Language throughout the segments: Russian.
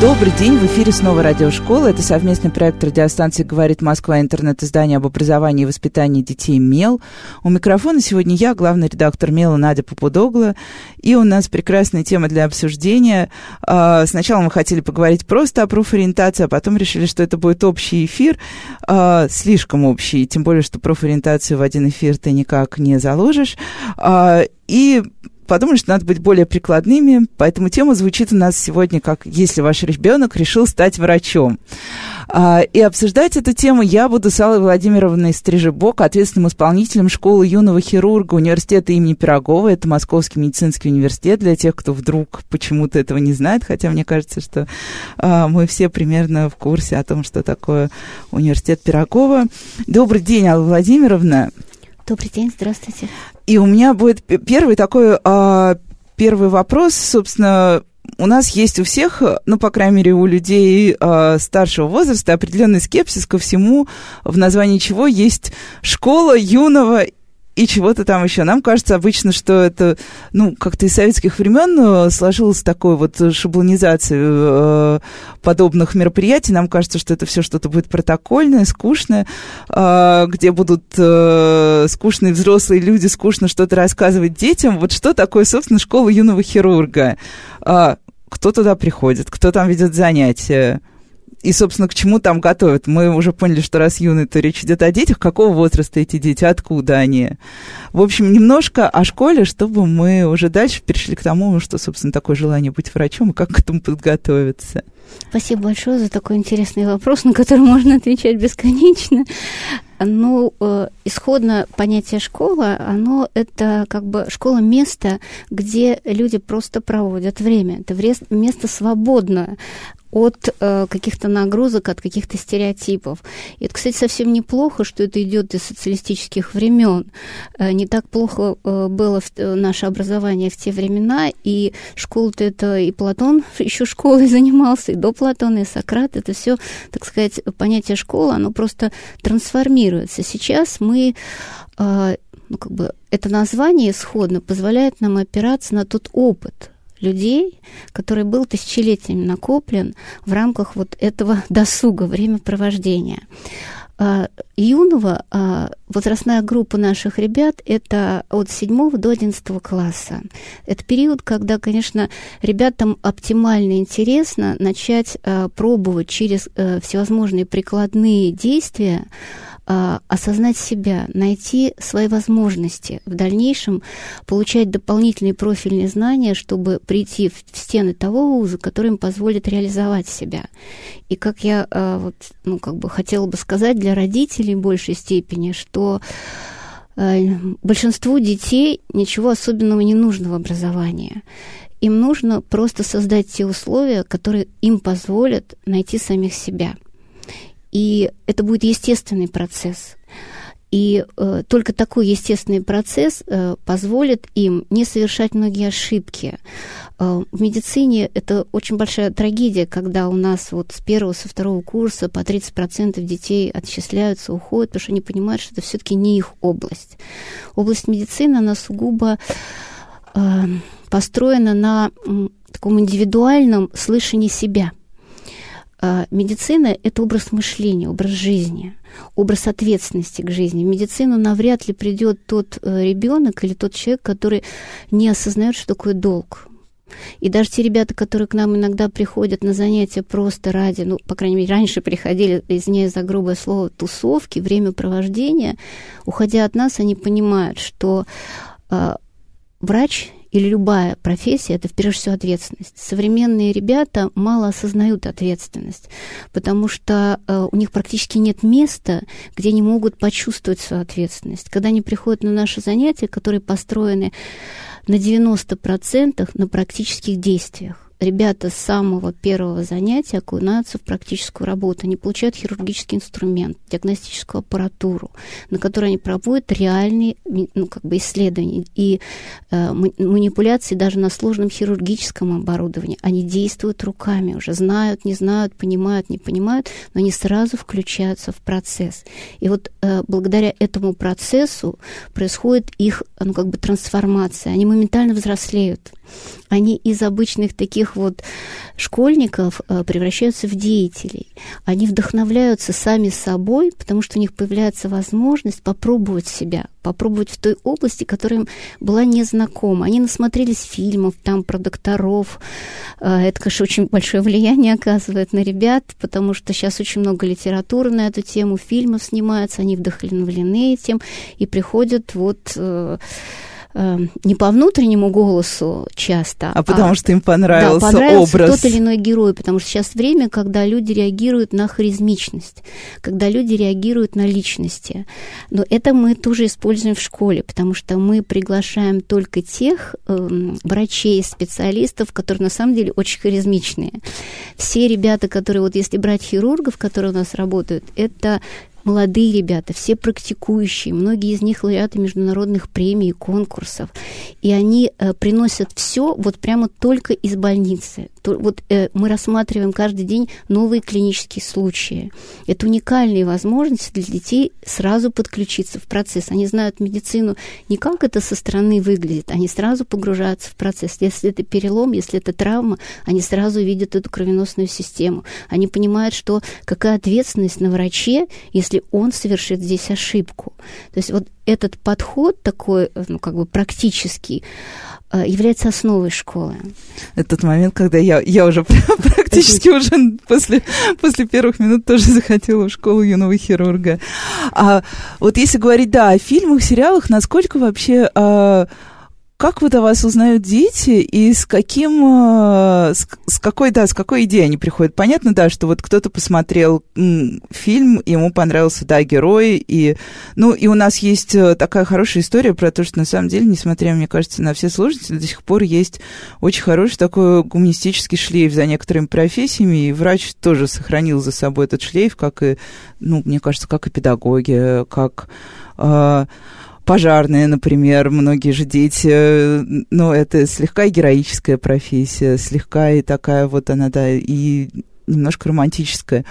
Добрый день, в эфире снова радиошкола. Это совместный проект радиостанции «Говорит Москва» интернет-издание об образовании и воспитании детей «Мел». У микрофона сегодня я, главный редактор «Мела» Надя Попудогла. И у нас прекрасная тема для обсуждения. А, сначала мы хотели поговорить просто о профориентации, а потом решили, что это будет общий эфир. А, слишком общий, тем более, что профориентацию в один эфир ты никак не заложишь. А, и подумали, что надо быть более прикладными, поэтому тема звучит у нас сегодня как «Если ваш ребенок решил стать врачом». А, и обсуждать эту тему я буду с Аллой Владимировной Стрижебок, ответственным исполнителем школы юного хирурга университета имени Пирогова. Это Московский медицинский университет для тех, кто вдруг почему-то этого не знает, хотя мне кажется, что а, мы все примерно в курсе о том, что такое университет Пирогова. Добрый день, Алла Владимировна. Добрый день, здравствуйте. И у меня будет первый такой, а, первый вопрос, собственно, у нас есть у всех, ну, по крайней мере, у людей э, старшего возраста определенный скепсис ко всему, в названии чего есть школа юного и чего-то там еще. Нам кажется обычно, что это, ну, как-то из советских времен э, сложилась такой вот шаблонизация э, подобных мероприятий. Нам кажется, что это все что-то будет протокольное, скучное, э, где будут скучные взрослые люди скучно что-то рассказывать детям. Вот что такое, собственно, школа юного хирурга? Кто туда приходит, кто там ведет занятия? И, собственно, к чему там готовят. Мы уже поняли, что раз юный, то речь идет о детях. Какого возраста эти дети, откуда они? В общем, немножко о школе, чтобы мы уже дальше перешли к тому, что, собственно, такое желание быть врачом и как к этому подготовиться. Спасибо большое за такой интересный вопрос, на который можно отвечать бесконечно. Ну, э, исходно понятие школа, оно это как бы школа место, где люди просто проводят время. Это место свободное от э, каких-то нагрузок, от каких-то стереотипов. И это, кстати, совсем неплохо, что это идет из социалистических времен. Э, не так плохо э, было в, э, наше образование в те времена, и школа-то это и Платон еще школой занимался, и до Платона, и Сократ. Это все, так сказать, понятие школы, оно просто трансформируется. Сейчас мы э, ну, как бы это название исходно позволяет нам опираться на тот опыт, людей, который был тысячелетиями накоплен в рамках вот этого досуга, времяпровождения. А, юного а, возрастная группа наших ребят – это от 7 до 11 класса. Это период, когда, конечно, ребятам оптимально интересно начать а, пробовать через э, всевозможные прикладные действия осознать себя, найти свои возможности, в дальнейшем получать дополнительные профильные знания, чтобы прийти в стены того вуза, который им позволит реализовать себя. И как я а, вот, ну, как бы хотела бы сказать для родителей в большей степени, что а, большинству детей ничего особенного не нужно в образовании. Им нужно просто создать те условия, которые им позволят найти самих себя – и это будет естественный процесс. И э, только такой естественный процесс э, позволит им не совершать многие ошибки. Э, в медицине это очень большая трагедия, когда у нас вот с первого, со второго курса по 30% детей отчисляются, уходят, потому что они понимают, что это все-таки не их область. Область медицины, она сугубо э, построена на э, таком индивидуальном слышании себя – медицина – это образ мышления, образ жизни, образ ответственности к жизни. В медицину навряд ли придет тот э, ребенок или тот человек, который не осознает, что такое долг. И даже те ребята, которые к нам иногда приходят на занятия просто ради, ну, по крайней мере, раньше приходили, извиняюсь за грубое слово, тусовки, времяпровождения, уходя от нас, они понимают, что э, врач или любая профессия, это прежде всего ответственность. Современные ребята мало осознают ответственность, потому что э, у них практически нет места, где они могут почувствовать свою ответственность. Когда они приходят на наши занятия, которые построены на 90% на практических действиях, ребята с самого первого занятия окунаются в практическую работу. Они получают хирургический инструмент, диагностическую аппаратуру, на которой они проводят реальные ну, как бы исследования и э, манипуляции даже на сложном хирургическом оборудовании. Они действуют руками уже, знают, не знают, понимают, не понимают, но они сразу включаются в процесс. И вот э, благодаря этому процессу происходит их ну, как бы трансформация. Они моментально взрослеют они из обычных таких вот школьников э, превращаются в деятелей. Они вдохновляются сами собой, потому что у них появляется возможность попробовать себя, попробовать в той области, которая им была незнакома. Они насмотрелись фильмов там про докторов. Э, это, конечно, очень большое влияние оказывает на ребят, потому что сейчас очень много литературы на эту тему, фильмов снимаются, они вдохновлены этим и приходят вот э, э, не по внутреннему голосу часто, а потому а, что им понравился, да, понравился образ. тот или иной герой, потому что сейчас время, когда люди реагируют на харизмичность, когда люди реагируют на личности. Но это мы тоже используем в школе, потому что мы приглашаем только тех э, врачей, специалистов, которые на самом деле очень харизмичные. Все ребята, которые вот если брать хирургов, которые у нас работают, это молодые ребята, все практикующие, многие из них лауреаты международных премий и конкурсов. И они э, приносят все вот прямо только из больницы. То, вот э, мы рассматриваем каждый день новые клинические случаи. Это уникальные возможности для детей сразу подключиться в процесс. Они знают медицину не как это со стороны выглядит, они сразу погружаются в процесс. Если это перелом, если это травма, они сразу видят эту кровеносную систему. Они понимают, что какая ответственность на враче, если если он совершит здесь ошибку. То есть вот этот подход такой, ну, как бы практический, э, является основой школы. Это тот момент, когда я, я уже практически уже после, после первых минут тоже захотела в школу юного хирурга. А вот если говорить, да, о фильмах, сериалах, насколько вообще... А, как вот о вас узнают дети и с каким, э, с, с какой, да, с какой идеей они приходят? Понятно, да, что вот кто-то посмотрел фильм, ему понравился, да, герой, и, ну, и у нас есть э, такая хорошая история про то, что на самом деле, несмотря, мне кажется, на все сложности, до сих пор есть очень хороший такой гуманистический шлейф за некоторыми профессиями, и врач тоже сохранил за собой этот шлейф, как и, ну, мне кажется, как и педагоги, как... Э, пожарные, например, многие же дети, ну, это слегка героическая профессия, слегка и такая вот она, да, и немножко романтическая.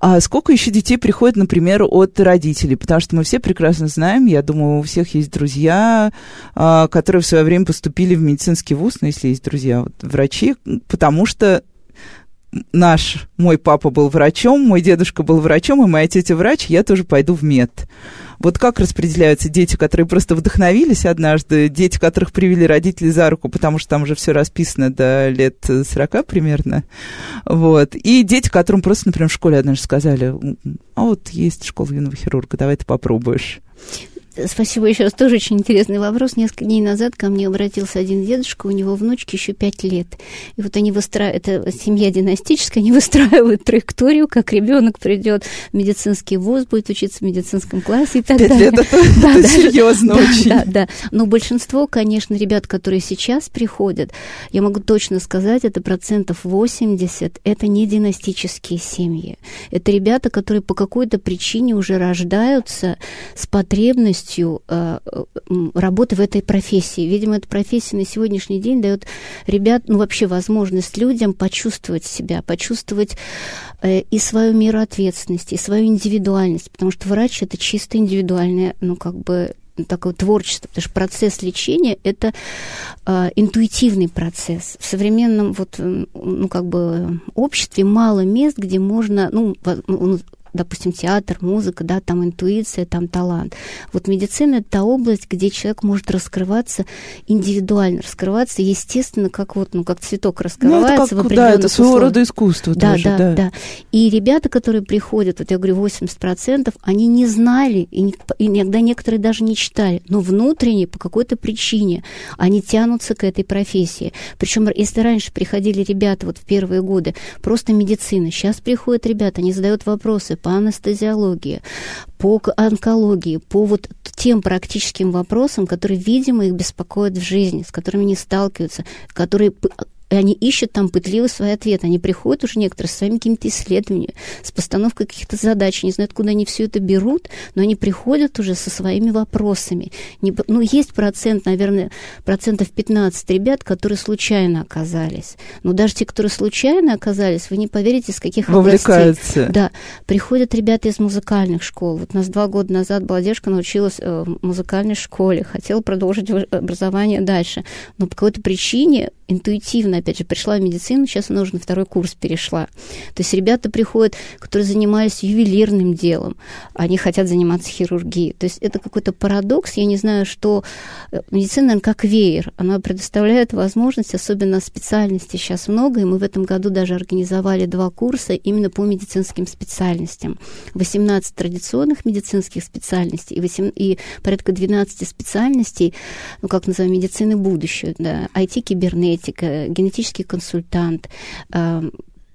А сколько еще детей приходит, например, от родителей? Потому что мы все прекрасно знаем, я думаю, у всех есть друзья, а, которые в свое время поступили в медицинский вуз, ну, если есть друзья, вот, врачи, потому что наш, мой папа был врачом, мой дедушка был врачом, и моя тетя врач, я тоже пойду в мед. Вот как распределяются дети, которые просто вдохновились однажды, дети, которых привели родители за руку, потому что там уже все расписано до лет 40 примерно, вот, и дети, которым просто, например, в школе однажды сказали, а вот есть школа юного хирурга, давай ты попробуешь. Спасибо еще раз. Тоже очень интересный вопрос. Несколько дней назад ко мне обратился один дедушка, у него внучки еще пять лет. И вот они выстраивают, это семья династическая, они выстраивают траекторию, как ребенок придет в медицинский вуз, будет учиться в медицинском классе и так пять далее. Лет это, да, это да, серьезно да, очень. Да, да. Но большинство, конечно, ребят, которые сейчас приходят, я могу точно сказать, это процентов 80, это не династические семьи. Это ребята, которые по какой-то причине уже рождаются с потребностью возможностью э, работы в этой профессии. Видимо, эта профессия на сегодняшний день дает ребят, ну вообще возможность людям почувствовать себя, почувствовать э, и свою меру ответственности, и свою индивидуальность, потому что врач это чисто индивидуальное, ну как бы такое творчество, потому что процесс лечения это э, интуитивный процесс. В современном вот ну как бы обществе мало мест, где можно ну, ну допустим, театр, музыка, да, там интуиция, там талант. Вот медицина – это та область, где человек может раскрываться индивидуально, раскрываться естественно, как вот, ну, как цветок раскрывается ну, это как, в Да, это своего условиях. рода искусство да, тоже, да, да, да. И ребята, которые приходят, вот я говорю, 80%, они не знали, и иногда некоторые даже не читали, но внутренне, по какой-то причине, они тянутся к этой профессии. Причем, если раньше приходили ребята вот в первые годы, просто медицина, сейчас приходят ребята, они задают вопросы, по анестезиологии, по онкологии, по вот тем практическим вопросам, которые, видимо, их беспокоят в жизни, с которыми они сталкиваются, которые они ищут там пытливо свои ответы. Они приходят уже некоторые со своими какими-то исследованиями, с постановкой каких-то задач, не знают, откуда они все это берут, но они приходят уже со своими вопросами. Не, ну, есть процент, наверное, процентов 15 ребят, которые случайно оказались. Но даже те, которые случайно оказались, вы не поверите, из каких Вовлекаются. областей. Да, приходят ребята из музыкальных школ. Вот у нас два года назад была девушка, научилась э, в музыкальной школе, хотела продолжить образование дальше. Но по какой-то причине интуитивно, опять же, пришла в медицину, сейчас она уже на второй курс перешла. То есть ребята приходят, которые занимались ювелирным делом, они хотят заниматься хирургией. То есть это какой-то парадокс, я не знаю, что э, медицина, наверное, как веер, она предоставляет возможность, особенно специальностей сейчас много, и мы в этом году даже организовали два курса именно по медицинским специальностям. 18 традиционных медицинских специальностей и, 8, и порядка 12 специальностей, ну, как называем, медицины будущего, да, IT-кибернетика, генетика, генетический консультант, эм,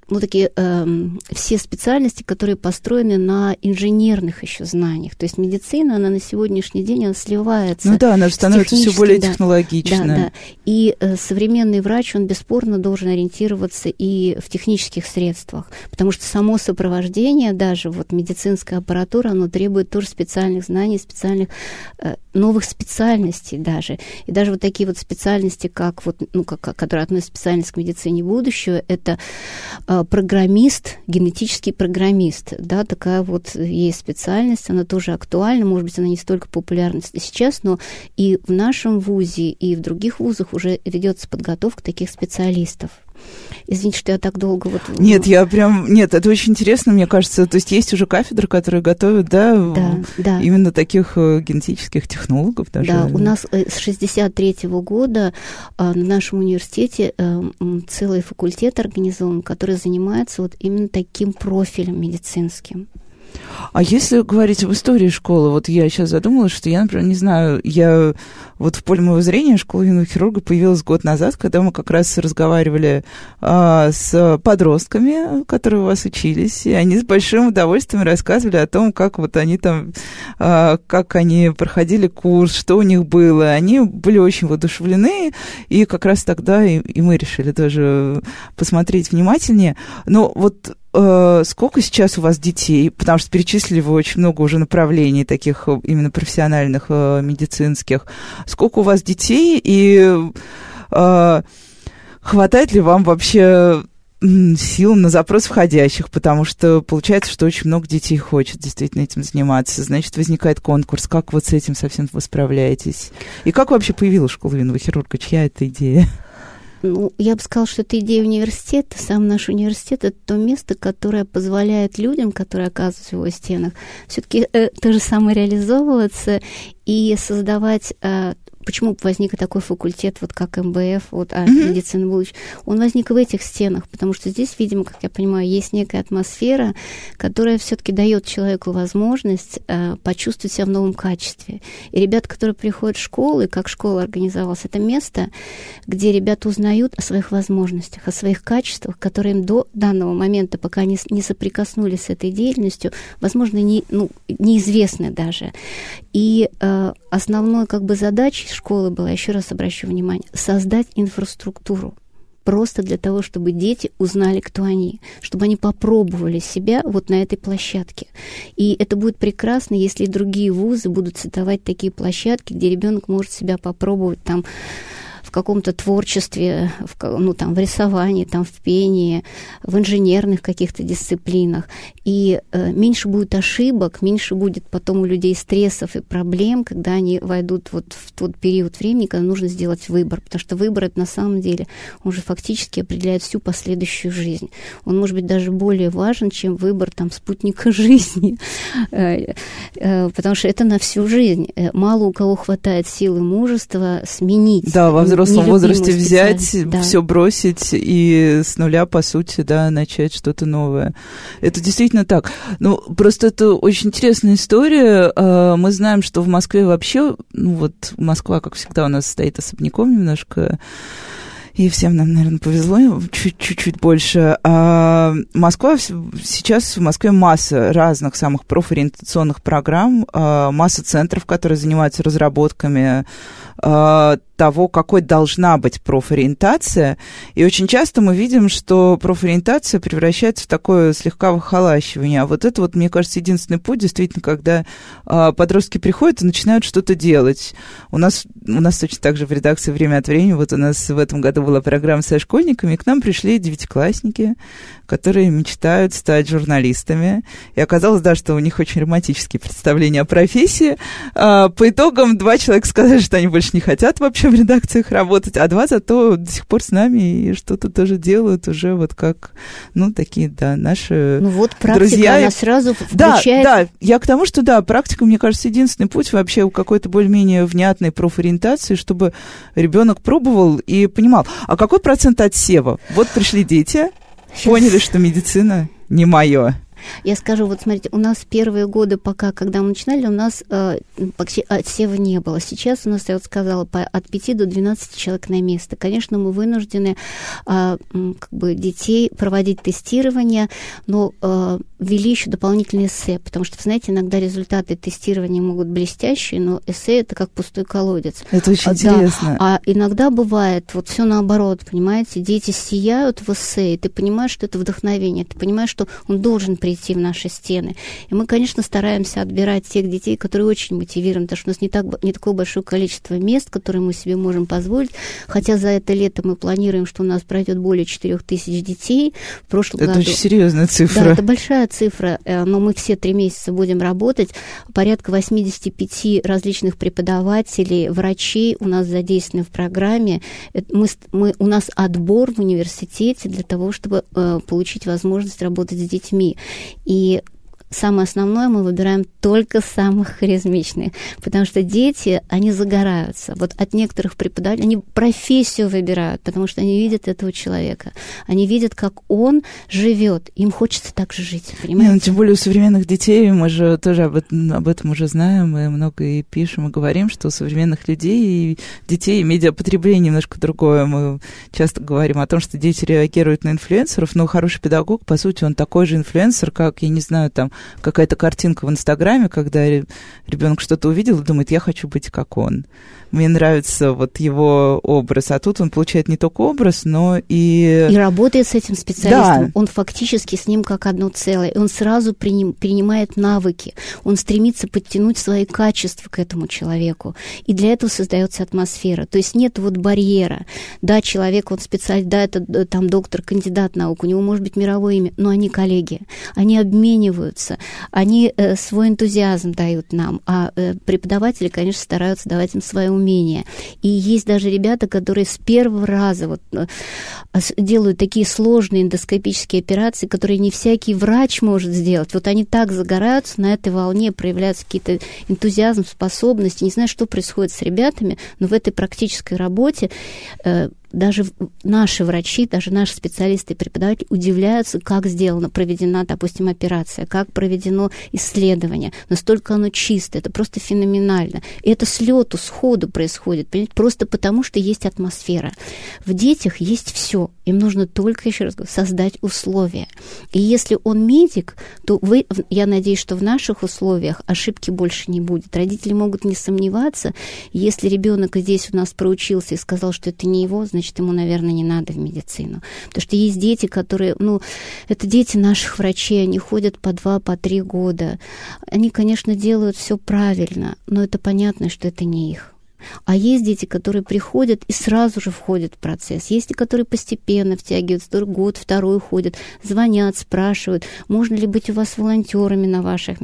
ну, такие э, все специальности, которые построены на инженерных еще знаниях. То есть медицина, она на сегодняшний день, она сливается. Ну да, она же становится все более да, технологичной. Да, да. И э, современный врач, он бесспорно должен ориентироваться и в технических средствах, потому что само сопровождение, даже вот медицинская аппаратура, оно требует тоже специальных знаний, специальных э, новых специальностей даже. И даже вот такие вот специальности, как вот, ну, как, которые относятся специальность к медицине будущего, это э, программист, генетический программист, да, такая вот есть специальность, она тоже актуальна, может быть, она не столько популярна сейчас, но и в нашем вузе, и в других вузах уже ведется подготовка таких специалистов. Извините, что я так долго вот... Нет, я прям... Нет, это очень интересно, мне кажется. То есть есть уже кафедры, которые готовят, да, да, да. именно таких э, генетических технологов даже. Да, у нас э, с 63 -го года а, на нашем университете э, целый факультет организован, который занимается вот именно таким профилем медицинским. А если говорить об истории школы, вот я сейчас задумалась, что я, например, не знаю, я вот в поле моего зрения школа юного хирурга появилась год назад, когда мы как раз разговаривали а, с подростками, которые у вас учились, и они с большим удовольствием рассказывали о том, как вот они там, а, как они проходили курс, что у них было. Они были очень воодушевлены, и как раз тогда и, и мы решили тоже посмотреть внимательнее. Но вот сколько сейчас у вас детей? Потому что перечислили вы очень много уже направлений таких э, именно профессиональных, э, медицинских. Сколько у вас детей и э, хватает ли вам вообще сил на запрос входящих, потому что получается, что очень много детей хочет действительно этим заниматься. Значит, возникает конкурс. Как вот с этим совсем вы справляетесь? И как вообще появилась школа юного хирурга? Чья это идея? Ну, я бы сказала, что это идея университета. Сам наш университет — это то место, которое позволяет людям, которые оказываются в его стенах, все-таки э, то же самое реализовываться и создавать э, почему возник такой факультет, вот как МБФ, вот а, mm-hmm. медицина будущего, он возник в этих стенах, потому что здесь, видимо, как я понимаю, есть некая атмосфера, которая все-таки дает человеку возможность э, почувствовать себя в новом качестве. И ребята, которые приходят в школу, и как школа организовалась, это место, где ребята узнают о своих возможностях, о своих качествах, которые им до данного момента, пока они не соприкоснулись с этой деятельностью, возможно, не, ну, неизвестны даже. И э, основной как бы задачей школы была, еще раз обращу внимание, создать инфраструктуру просто для того, чтобы дети узнали, кто они, чтобы они попробовали себя вот на этой площадке. И это будет прекрасно, если другие вузы будут создавать такие площадки, где ребенок может себя попробовать там каком-то творчестве, в, ну, там, в рисовании, там, в пении, в инженерных каких-то дисциплинах. И э, меньше будет ошибок, меньше будет потом у людей стрессов и проблем, когда они войдут вот в тот период времени, когда нужно сделать выбор. Потому что выбор это на самом деле, он же фактически определяет всю последующую жизнь. Он может быть даже более важен, чем выбор там спутника жизни. Э, э, потому что это на всю жизнь. Э, мало у кого хватает силы мужества сменить. Да, во взрослом взрослом возрасте взять, да. все бросить и с нуля, по сути, да, начать что-то новое. Это действительно так. Ну, просто это очень интересная история. А, мы знаем, что в Москве вообще, ну вот Москва, как всегда, у нас стоит особняком немножко и всем нам, наверное, повезло чуть-чуть больше. А Москва, сейчас в Москве масса разных самых профориентационных программ, а, масса центров, которые занимаются разработками э, того, какой должна быть профориентация. И очень часто мы видим, что профориентация превращается в такое слегка выхолащивание. А вот это вот, мне кажется, единственный путь, действительно, когда э, подростки приходят и начинают что-то делать. У нас, у нас точно так же в редакции время от времени, вот у нас в этом году была программа со школьниками, и к нам пришли девятиклассники, которые мечтают стать журналистами. И оказалось, да, что у них очень романтические представления о профессии. А, по итогам два человека сказали, что они больше не хотят вообще в редакциях работать, а два зато до сих пор с нами и что-то тоже делают уже вот как, ну, такие, да, наши Ну вот практика, друзья. она сразу Да, включает... да, я к тому, что да, практика, мне кажется, единственный путь вообще какой-то более-менее внятной профориентации, чтобы ребенок пробовал и понимал, а какой процент отсева? Вот пришли дети, Сейчас. поняли, что медицина не мое. Я скажу, вот смотрите, у нас первые годы, пока, когда мы начинали, у нас э, почти отсева не было. Сейчас у нас, я вот сказала, по, от 5 до 12 человек на место. Конечно, мы вынуждены э, как бы детей проводить тестирование, но э, ввели еще дополнительные эссе, потому что, знаете, иногда результаты тестирования могут блестящие, но эссе это как пустой колодец. Это очень А, да. интересно. А иногда бывает вот все наоборот, понимаете, дети сияют в эссе, и ты понимаешь, что это вдохновение, ты понимаешь, что он должен прийти в наши стены. И мы, конечно, стараемся отбирать тех детей, которые очень мотивированы, потому что у нас не, так, не такое большое количество мест, которые мы себе можем позволить, хотя за это лето мы планируем, что у нас пройдет более 4 тысяч детей. В прошлом Это году... очень серьезная цифра. Да, это большая цифра, э, но мы все три месяца будем работать. Порядка 85 различных преподавателей, врачей у нас задействованы в программе. Это Мы, мы, у нас отбор в университете для того, чтобы э, получить возможность работать с детьми. И самое основное мы выбираем только самых харизмичных, потому что дети, они загораются. Вот от некоторых преподавателей, они профессию выбирают, потому что они видят этого человека. Они видят, как он живет. Им хочется так же жить, Не, ну, понимаете? тем более у современных детей, мы же тоже об этом, об этом уже знаем, мы много и пишем, и говорим, что у современных людей и детей и медиапотребление немножко другое. Мы часто говорим о том, что дети реагируют на инфлюенсеров, но хороший педагог, по сути, он такой же инфлюенсер, как, я не знаю, там, какая-то картинка в Инстаграме, когда ребенок что-то увидел и думает, я хочу быть как он. Мне нравится вот его образ, а тут он получает не только образ, но и... И работает с этим специалистом. Да. Он фактически с ним как одно целое. И он сразу приним- принимает навыки. Он стремится подтянуть свои качества к этому человеку. И для этого создается атмосфера. То есть нет вот барьера. Да, человек, он специалист, да, это э, там доктор, кандидат наук, у него может быть мировое имя, но они коллеги. Они обмениваются, они э, свой энтузиазм дают нам. А э, преподаватели, конечно, стараются давать им свое умение. И есть даже ребята, которые с первого раза вот, э, делают такие сложные эндоскопические операции, которые не всякий врач может сделать. Вот они так загораются, на этой волне проявляются какие-то энтузиазм, способности. Не знаю, что происходит с ребятами, но в этой практической работе э, даже наши врачи, даже наши специалисты и преподаватели удивляются, как сделана, проведена, допустим, операция, как проведено исследование. Настолько оно чисто, это просто феноменально. И это с лету, сходу происходит, понимаете, просто потому, что есть атмосфера. В детях есть все. Им нужно только, еще раз говорю, создать условия. И если он медик, то вы, я надеюсь, что в наших условиях ошибки больше не будет. Родители могут не сомневаться. Если ребенок здесь у нас проучился и сказал, что это не его, значит, ему, наверное, не надо в медицину. Потому что есть дети, которые, ну, это дети наших врачей, они ходят по два, по три года. Они, конечно, делают все правильно, но это понятно, что это не их. А есть дети, которые приходят и сразу же входят в процесс. Есть и которые постепенно втягиваются, год, второй ходят, звонят, спрашивают, можно ли быть у вас волонтерами на ваших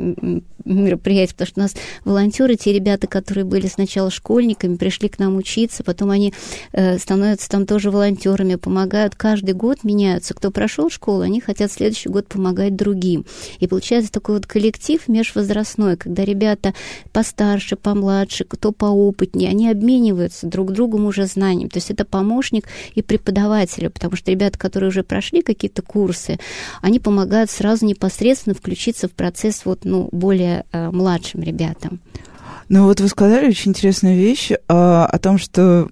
мероприятиях, потому что у нас волонтеры, те ребята, которые были сначала школьниками, пришли к нам учиться, потом они э, становятся там тоже волонтерами, помогают, каждый год меняются. Кто прошел школу, они хотят следующий год помогать другим. И получается такой вот коллектив межвозрастной, когда ребята постарше, помладше, кто поопытнее, они обмениваются друг другом уже знанием. То есть это помощник и преподавателю, потому что ребята, которые уже прошли какие-то курсы, они помогают сразу непосредственно включиться в процесс вот, ну, более э, младшим ребятам. Ну вот вы сказали очень интересную вещь а, о том, что,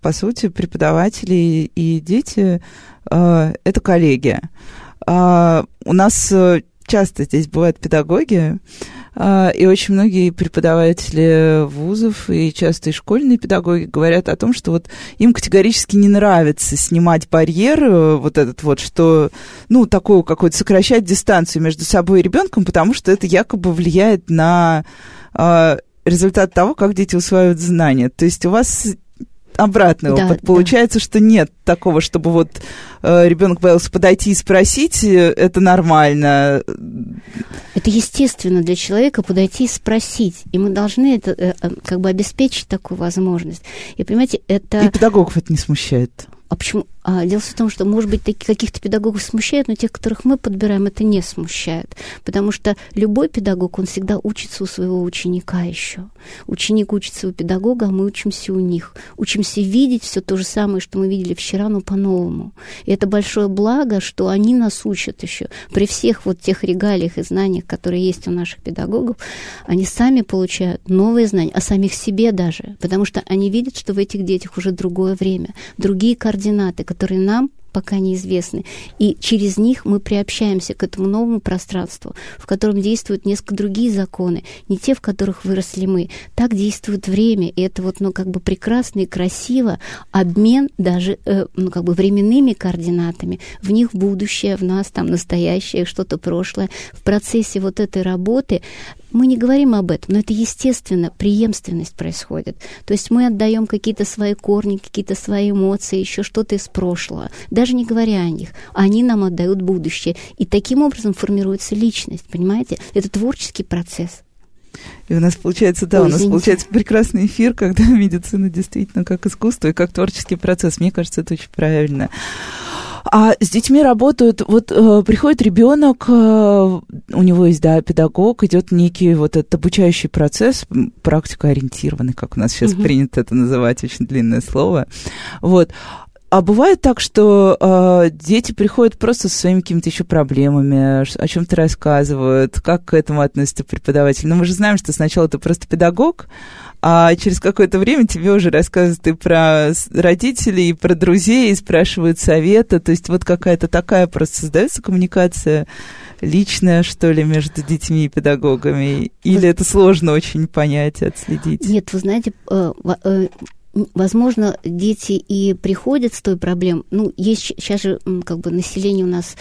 по сути, преподаватели и дети а, это коллеги. А, у нас э, часто здесь бывают педагоги, и очень многие преподаватели вузов и часто и школьные педагоги говорят о том, что вот им категорически не нравится снимать барьер э, вот этот вот, что, ну, такую какую-то сокращать дистанцию между собой и ребенком, потому что это якобы влияет на а, результат того, как дети усваивают знания. То есть у вас обратный да, опыт. Получается, да. что нет такого, чтобы вот э, ребенок боялся подойти и спросить, э, это нормально. Это естественно для человека подойти и спросить. И мы должны это э, э как бы обеспечить такую возможность. И понимаете, это... И педагогов это не смущает. А почему? А дело в том, что, может быть, таких каких-то педагогов смущает, но тех, которых мы подбираем, это не смущает. Потому что любой педагог, он всегда учится у своего ученика еще. Ученик учится у педагога, а мы учимся у них. Учимся видеть все то же самое, что мы видели вчера, но по-новому. И это большое благо, что они нас учат еще. При всех вот тех регалиях и знаниях, которые есть у наших педагогов, они сами получают новые знания, о самих себе даже. Потому что они видят, что в этих детях уже другое время, другие координаты, которые нам пока неизвестны. И через них мы приобщаемся к этому новому пространству, в котором действуют несколько другие законы, не те, в которых выросли мы. Так действует время, и это вот, ну, как бы прекрасно и красиво. Обмен даже, э, ну, как бы временными координатами. В них будущее, в нас там настоящее, что-то прошлое. В процессе вот этой работы мы не говорим об этом, но это естественно, преемственность происходит. То есть мы отдаем какие-то свои корни, какие-то свои эмоции, еще что-то из прошлого, даже не говоря о них. Они нам отдают будущее. И таким образом формируется личность, понимаете? Это творческий процесс. И у нас получается, да, Ой, у нас извините. получается прекрасный эфир, когда медицина действительно как искусство и как творческий процесс. Мне кажется, это очень правильно. А с детьми работают, вот э, приходит ребенок, э, у него есть, да, педагог, идет некий вот этот обучающий процесс, практика ориентированный, как у нас сейчас угу. принято это называть, очень длинное слово. Вот. А бывает так, что э, дети приходят просто со своими какими-то еще проблемами, о чем-то рассказывают, как к этому относится преподаватель. Но мы же знаем, что сначала ты просто педагог, а через какое-то время тебе уже рассказывают и про родителей, и про друзей, и спрашивают совета. То есть вот какая-то такая просто создается коммуникация личная, что ли, между детьми и педагогами? Или это сложно очень понять, отследить? Нет, вы знаете, э, э, возможно, дети и приходят с той проблемой. Ну, есть сейчас же как бы население у нас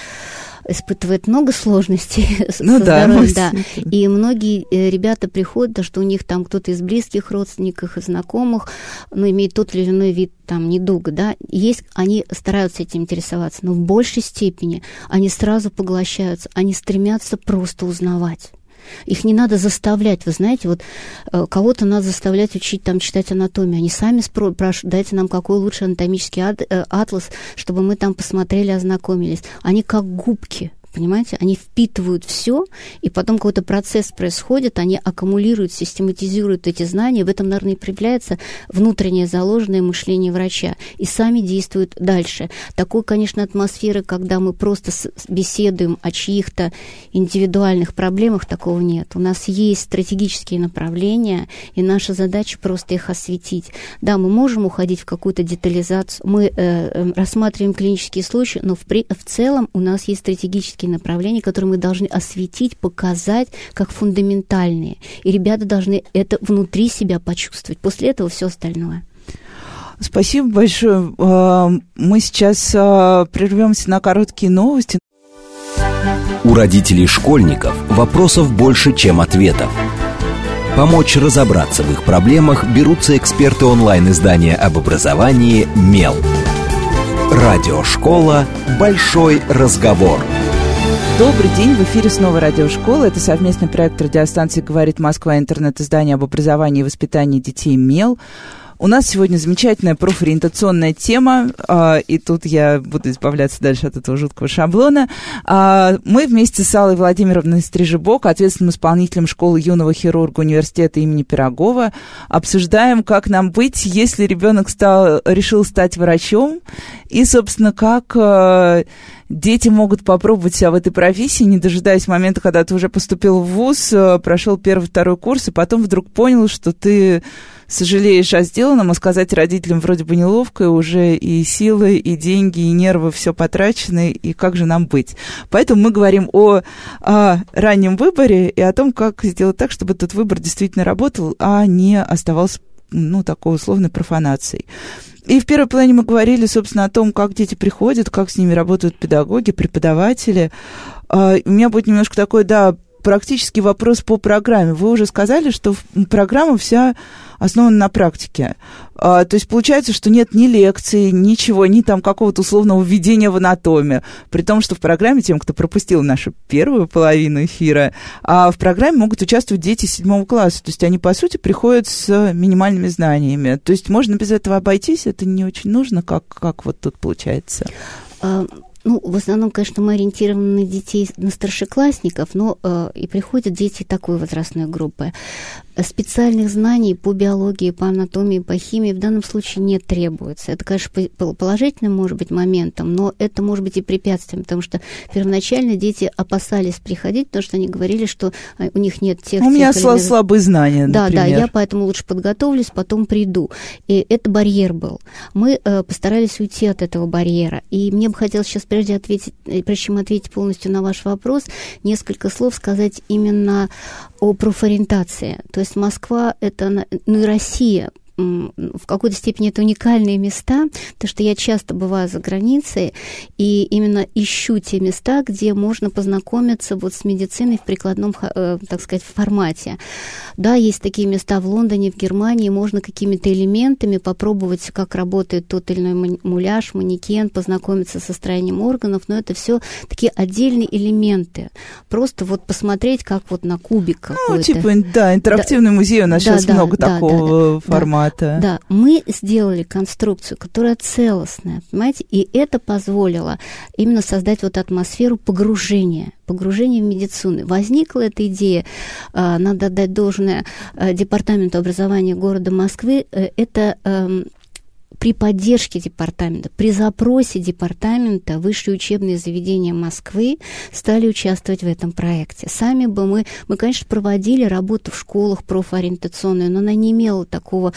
испытывает много сложностей ну, со да, здоровьем, да. И многие э, ребята приходят, да, что у них там кто-то из близких родственников и знакомых, ну, имеет тот или иной вид там недуга, да, есть, они стараются этим интересоваться, но в большей степени они сразу поглощаются, они стремятся просто узнавать. Их не надо заставлять, вы знаете, вот э, кого-то надо заставлять учить там читать анатомию. Они сами спрашивают, дайте нам какой лучший анатомический э, атлас, чтобы мы там посмотрели, ознакомились. Они как губки понимаете? Они впитывают все, и потом какой-то процесс происходит, они аккумулируют, систематизируют эти знания, в этом, наверное, и проявляется внутреннее заложенное мышление врача, и сами действуют дальше. Такой, конечно, атмосферы, когда мы просто беседуем о чьих-то индивидуальных проблемах, такого нет. У нас есть стратегические направления, и наша задача просто их осветить. Да, мы можем уходить в какую-то детализацию, мы э, э рассматриваем клинические случаи, но в, при, в целом у нас есть стратегические тематические направления, которые мы должны осветить, показать как фундаментальные. И ребята должны это внутри себя почувствовать. После этого все остальное. Спасибо большое. А, мы сейчас а, прервемся на короткие новости. У родителей школьников вопросов больше, чем ответов. Помочь разобраться в их проблемах берутся эксперты онлайн-издания об образовании «Мел». Радиошкола «Большой разговор». Добрый день, в эфире снова радиошкола. Это совместный проект радиостанции «Говорит Москва» интернет-издание об образовании и воспитании детей «МЕЛ». У нас сегодня замечательная профориентационная тема, а, и тут я буду избавляться дальше от этого жуткого шаблона. А, мы вместе с Аллой Владимировной Стрижебок, ответственным исполнителем школы юного хирурга университета имени Пирогова, обсуждаем, как нам быть, если ребенок стал, решил стать врачом, и, собственно, как а, дети могут попробовать себя в этой профессии, не дожидаясь момента, когда ты уже поступил в ВУЗ, прошел первый, второй курс, и потом вдруг понял, что ты сожалеешь о сделанном, а сказать родителям вроде бы неловко, уже и силы, и деньги, и нервы все потрачены, и как же нам быть. Поэтому мы говорим о, о раннем выборе и о том, как сделать так, чтобы этот выбор действительно работал, а не оставался ну, такой условной профанацией. И в первой плане мы говорили, собственно, о том, как дети приходят, как с ними работают педагоги, преподаватели. А, у меня будет немножко такой, да, практический вопрос по программе. Вы уже сказали, что программа вся основана на практике. А, то есть получается, что нет ни лекции, ничего, ни там какого-то условного введения в анатомию. При том, что в программе, тем, кто пропустил нашу первую половину эфира, а в программе могут участвовать дети седьмого класса. То есть они, по сути, приходят с минимальными знаниями. То есть можно без этого обойтись, это не очень нужно, как, как вот тут получается. Ну, в основном, конечно, мы ориентированы на детей, на старшеклассников, но э, и приходят дети такой возрастной группы специальных знаний по биологии, по анатомии, по химии в данном случае не требуется. Это, конечно, положительным может быть моментом, но это может быть и препятствием, потому что первоначально дети опасались приходить, потому что они говорили, что а, у них нет тех... У меня тех или... слабые знания, Да, например. да, я поэтому лучше подготовлюсь, потом приду. И это барьер был. Мы э, постарались уйти от этого барьера. И мне бы хотелось сейчас, прежде, ответить, э, прежде чем ответить полностью на ваш вопрос, несколько слов сказать именно о профориентации. То есть Москва, это, ну и Россия в какой-то степени это уникальные места, потому что я часто бываю за границей и именно ищу те места, где можно познакомиться вот с медициной в прикладном, э, так сказать, формате. Да, есть такие места в Лондоне, в Германии, можно какими-то элементами попробовать, как работает тот или иной муляж, манекен, познакомиться со строением органов, но это все такие отдельные элементы. Просто вот посмотреть, как вот на кубик ну, какой-то. Ну, типа, да, интерактивный да, музей, у нас да, сейчас да, много да, такого да, формата формата. Да, мы сделали конструкцию, которая целостная, понимаете, и это позволило именно создать вот атмосферу погружения погружения в медицину. Возникла эта идея, а, надо дать должное а, Департаменту образования города Москвы, э, это эм, при поддержке департамента, при запросе департамента высшие учебные заведения Москвы стали участвовать в этом проекте. Сами бы мы, мы, конечно, проводили работу в школах профориентационную, но она не имела такого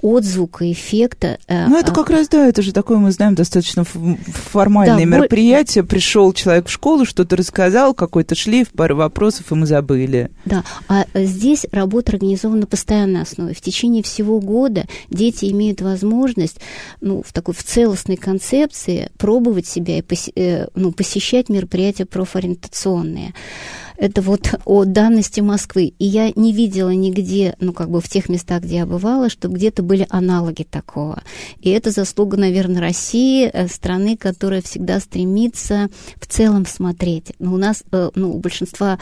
отзвука, эффекта. Э, ну, это а как раз, да, это же такое, мы знаем, достаточно формальное да, мероприятие. Пришел человек в школу, что-то рассказал, какой-то шлейф, пару вопросов, и мы забыли. Да, а здесь работа организована на постоянной основе. В течение всего года дети имеют возможность ну, в такой в целостной концепции пробовать себя и э, ну, посещать мероприятия профориентационные это вот о данности Москвы. И я не видела нигде, ну, как бы в тех местах, где я бывала, что где-то были аналоги такого. И это заслуга, наверное, России, э, страны, которая всегда стремится в целом смотреть. Но у нас, э, ну, у большинства,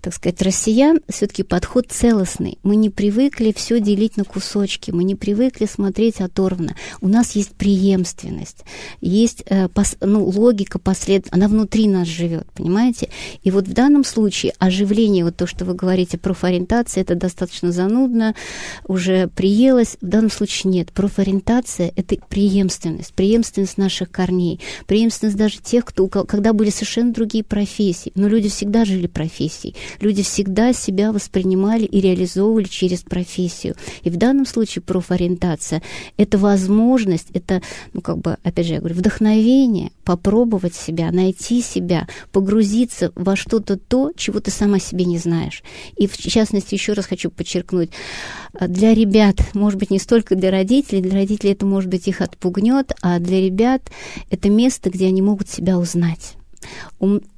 так сказать, россиян все-таки подход целостный. Мы не привыкли все делить на кусочки, мы не привыкли смотреть оторвано. У нас есть преемственность, есть э, ну, логика послед... она внутри нас живет, понимаете? И вот в данном случае случае оживление, вот то, что вы говорите, профориентация, это достаточно занудно, уже приелось. В данном случае нет. Профориентация – это преемственность, преемственность наших корней, преемственность даже тех, кто, когда были совершенно другие профессии. Но люди всегда жили профессией. Люди всегда себя воспринимали и реализовывали через профессию. И в данном случае профориентация – это возможность, это, ну, как бы, опять же, я говорю, вдохновение, попробовать себя, найти себя, погрузиться во что-то то, чего ты сама себе не знаешь. И в частности, еще раз хочу подчеркнуть, для ребят, может быть, не столько для родителей, для родителей это, может быть, их отпугнет, а для ребят это место, где они могут себя узнать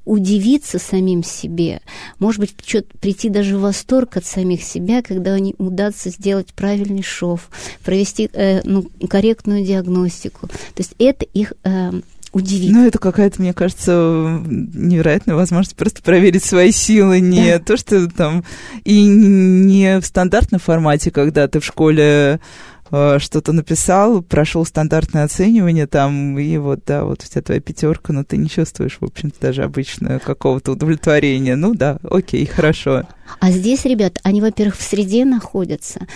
удивиться самим себе, может быть, прийти даже в восторг от самих себя, когда они удастся сделать правильный шов, провести э, ну, корректную диагностику. То есть это их э, удивить. Ну, это какая-то, мне кажется, невероятная возможность просто проверить свои силы. Не да. то, что там... И не в стандартном формате, когда ты в школе Э, что-то написал, прошел стандартное оценивание там, и вот, да, вот вся твоя пятерка, но ты не чувствуешь, в общем-то, даже обычно какого-то удовлетворения. Ну да, окей, хорошо. А здесь, ребят, они, во-первых, в среде находятся,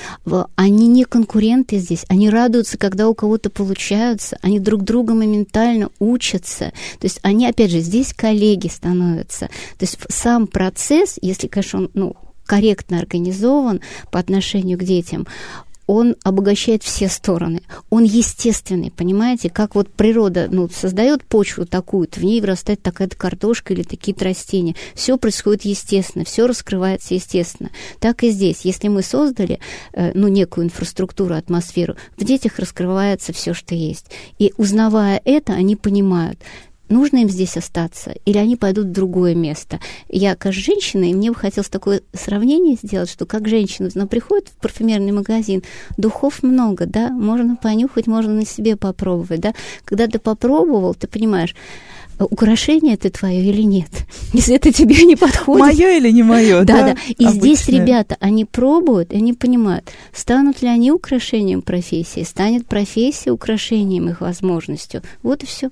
они не конкуренты здесь, они радуются, когда у кого-то получаются, они друг друга моментально учатся. То есть они, опять же, здесь коллеги становятся. То есть сам процесс, если, конечно, он ну, корректно организован по отношению к детям, он обогащает все стороны. Он естественный, понимаете? Как вот природа ну, создает почву такую, в ней вырастает такая-то картошка или такие-то растения. Все происходит естественно, все раскрывается естественно. Так и здесь. Если мы создали э, ну, некую инфраструктуру, атмосферу, в детях раскрывается все, что есть. И узнавая это, они понимают, нужно им здесь остаться, или они пойдут в другое место. Я, как женщина, и мне бы хотелось такое сравнение сделать, что как женщина, она приходит в парфюмерный магазин, духов много, да, можно понюхать, можно на себе попробовать, да. Когда ты попробовал, ты понимаешь, украшение это твое или нет. Если это тебе не подходит. Мое или не мое, да? Да, да. И Обычное. здесь ребята, они пробуют, и они понимают, станут ли они украшением профессии, станет профессия украшением их возможностью. Вот и все.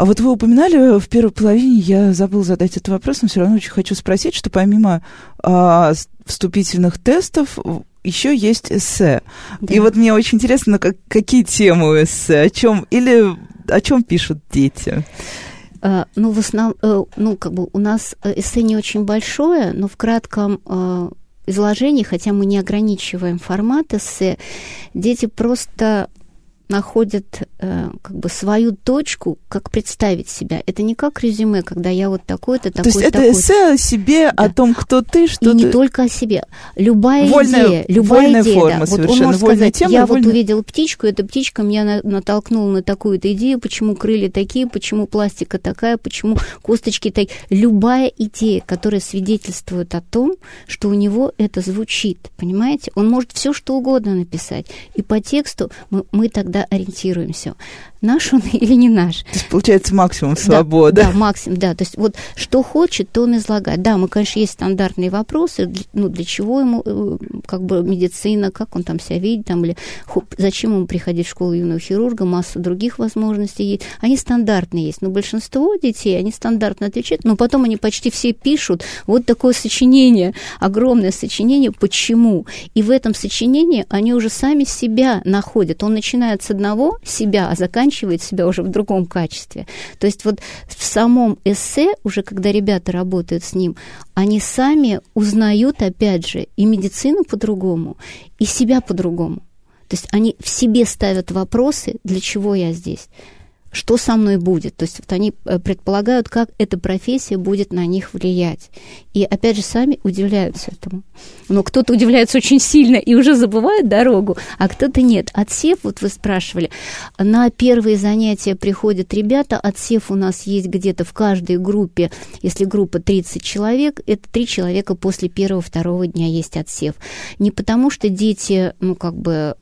А вот вы упоминали в первой половине, я забыл задать этот вопрос, но все равно очень хочу спросить, что помимо а, вступительных тестов еще есть эссе. Да. И вот мне очень интересно, как, какие темы эссе, о чем или о чем пишут дети? Uh, ну, в основном, uh, ну, как бы у нас эссе не очень большое, но в кратком uh, изложении, хотя мы не ограничиваем формат эссе, дети просто находят э, как бы свою точку, как представить себя. Это не как резюме, когда я вот такой-то, такой-то. То есть это эссе о себе, да. о том, кто ты, что И ты... не только о себе. Любая вольная, идея, любая вольная идея, форма да. совершенно. Вот он может сказать, тема, я вольная... вот увидел птичку, эта птичка меня на, натолкнула на такую-то идею, почему крылья такие, почему пластика такая, почему косточки такие. Любая идея, которая свидетельствует о том, что у него это звучит, понимаете? Он может все что угодно написать. И по тексту мы, мы тогда ориентируемся наш он или не наш. То есть, получается, максимум свободы. Да, да, максимум, да. То есть, вот что хочет, то он излагает. Да, мы, конечно, есть стандартные вопросы, ну, для чего ему, э, как бы, медицина, как он там себя видит, там, или зачем ему приходить в школу юного хирурга, масса других возможностей есть. Они стандартные есть, но большинство детей, они стандартно отвечают, но потом они почти все пишут вот такое сочинение, огромное сочинение, почему. И в этом сочинении они уже сами себя находят. Он начинает с одного себя, а заканчивает заканчивает себя уже в другом качестве. То есть вот в самом эссе, уже когда ребята работают с ним, они сами узнают, опять же, и медицину по-другому, и себя по-другому. То есть они в себе ставят вопросы, для чего я здесь что со мной будет. То есть вот они э, предполагают, как эта профессия будет на них влиять. И опять же сами удивляются этому. Но кто-то удивляется очень сильно и уже забывает дорогу, а кто-то нет. Отсев, вот вы спрашивали, на первые занятия приходят ребята, отсев у нас есть где-то в каждой группе, если группа 30 человек, это 3 человека после первого-второго дня есть отсев. Не потому что дети, ну как бы,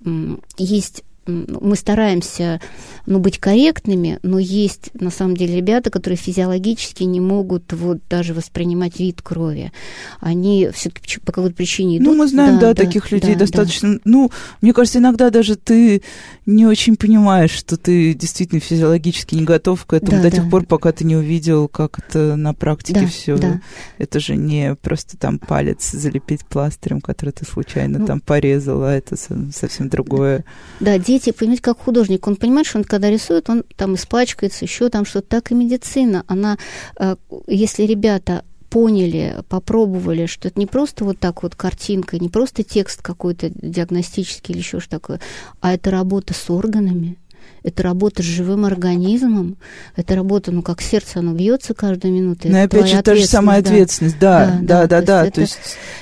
есть мы стараемся ну, быть корректными, но есть на самом деле ребята, которые физиологически не могут вот даже воспринимать вид крови. Они все-таки по какой-то причине идут. Ну, мы знаем, да, да, да таких людей да, достаточно. Да. Ну, мне кажется, иногда даже ты не очень понимаешь, что ты действительно физиологически не готов к этому да, до тех пор, пока ты не увидел, как это на практике да, все. Да. Это же не просто там палец залепить пластырем, который ты случайно ну, там порезал, а это совсем другое. Да, дети дети, понимаете, как художник, он понимает, что он когда рисует, он там испачкается, еще там что-то. Так и медицина, она, э, если ребята поняли, попробовали, что это не просто вот так вот картинка, не просто текст какой-то диагностический или еще что такое, а это работа с органами, это работа с живым организмом, это работа, ну, как сердце, оно бьется каждую минуту. Но опять же, та же самая ответственность, да, да, да, да. да, да то есть...